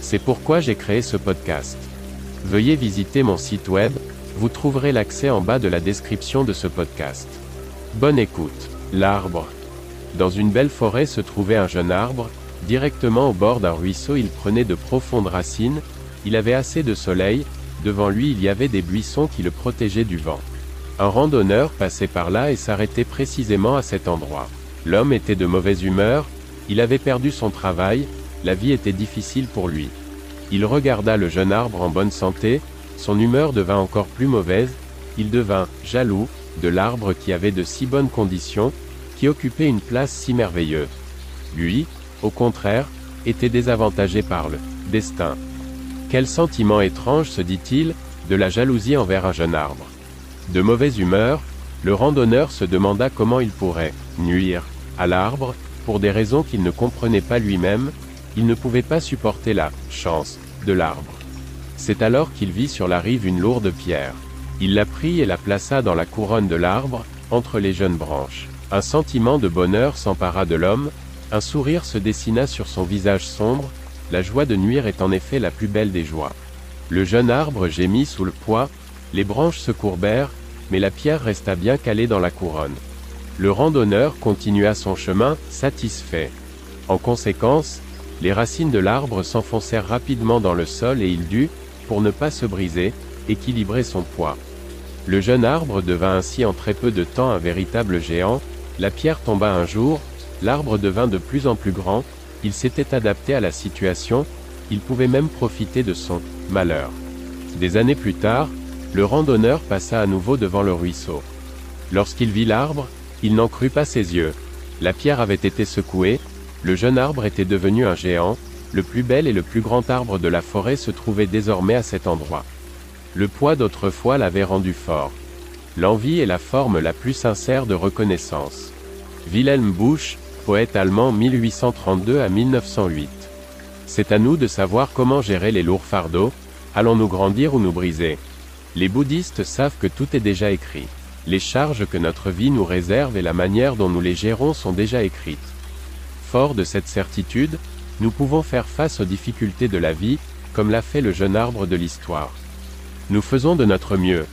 C'est pourquoi j'ai créé ce podcast. Veuillez visiter mon site web, vous trouverez l'accès en bas de la description de ce podcast. Bonne écoute. L'arbre. Dans une belle forêt se trouvait un jeune arbre, directement au bord d'un ruisseau il prenait de profondes racines, il avait assez de soleil, devant lui il y avait des buissons qui le protégeaient du vent. Un randonneur passait par là et s'arrêtait précisément à cet endroit. L'homme était de mauvaise humeur, il avait perdu son travail, la vie était difficile pour lui. Il regarda le jeune arbre en bonne santé, son humeur devint encore plus mauvaise, il devint jaloux de l'arbre qui avait de si bonnes conditions, qui occupait une place si merveilleuse. Lui, au contraire, était désavantagé par le destin. Quel sentiment étrange, se dit-il, de la jalousie envers un jeune arbre. De mauvaise humeur, le randonneur se demanda comment il pourrait nuire à l'arbre, pour des raisons qu'il ne comprenait pas lui-même, il ne pouvait pas supporter la chance de l'arbre. C'est alors qu'il vit sur la rive une lourde pierre. Il la prit et la plaça dans la couronne de l'arbre, entre les jeunes branches. Un sentiment de bonheur s'empara de l'homme, un sourire se dessina sur son visage sombre, la joie de nuire est en effet la plus belle des joies. Le jeune arbre gémit sous le poids, les branches se courbèrent, mais la pierre resta bien calée dans la couronne. Le randonneur continua son chemin, satisfait. En conséquence, les racines de l'arbre s'enfoncèrent rapidement dans le sol et il dut, pour ne pas se briser, équilibrer son poids. Le jeune arbre devint ainsi en très peu de temps un véritable géant, la pierre tomba un jour, l'arbre devint de plus en plus grand, il s'était adapté à la situation, il pouvait même profiter de son malheur. Des années plus tard, le randonneur passa à nouveau devant le ruisseau. Lorsqu'il vit l'arbre, il n'en crut pas ses yeux. La pierre avait été secouée, le jeune arbre était devenu un géant, le plus bel et le plus grand arbre de la forêt se trouvait désormais à cet endroit. Le poids d'autrefois l'avait rendu fort. L'envie est la forme la plus sincère de reconnaissance. Wilhelm Busch, poète allemand 1832 à 1908. C'est à nous de savoir comment gérer les lourds fardeaux, allons-nous grandir ou nous briser? Les bouddhistes savent que tout est déjà écrit. Les charges que notre vie nous réserve et la manière dont nous les gérons sont déjà écrites. Fort de cette certitude, nous pouvons faire face aux difficultés de la vie, comme l'a fait le jeune arbre de l'histoire. Nous faisons de notre mieux.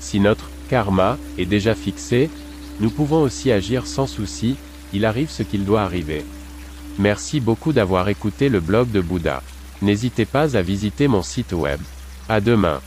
Si notre karma est déjà fixé, nous pouvons aussi agir sans souci, il arrive ce qu'il doit arriver. Merci beaucoup d'avoir écouté le blog de Bouddha. N'hésitez pas à visiter mon site web. À demain.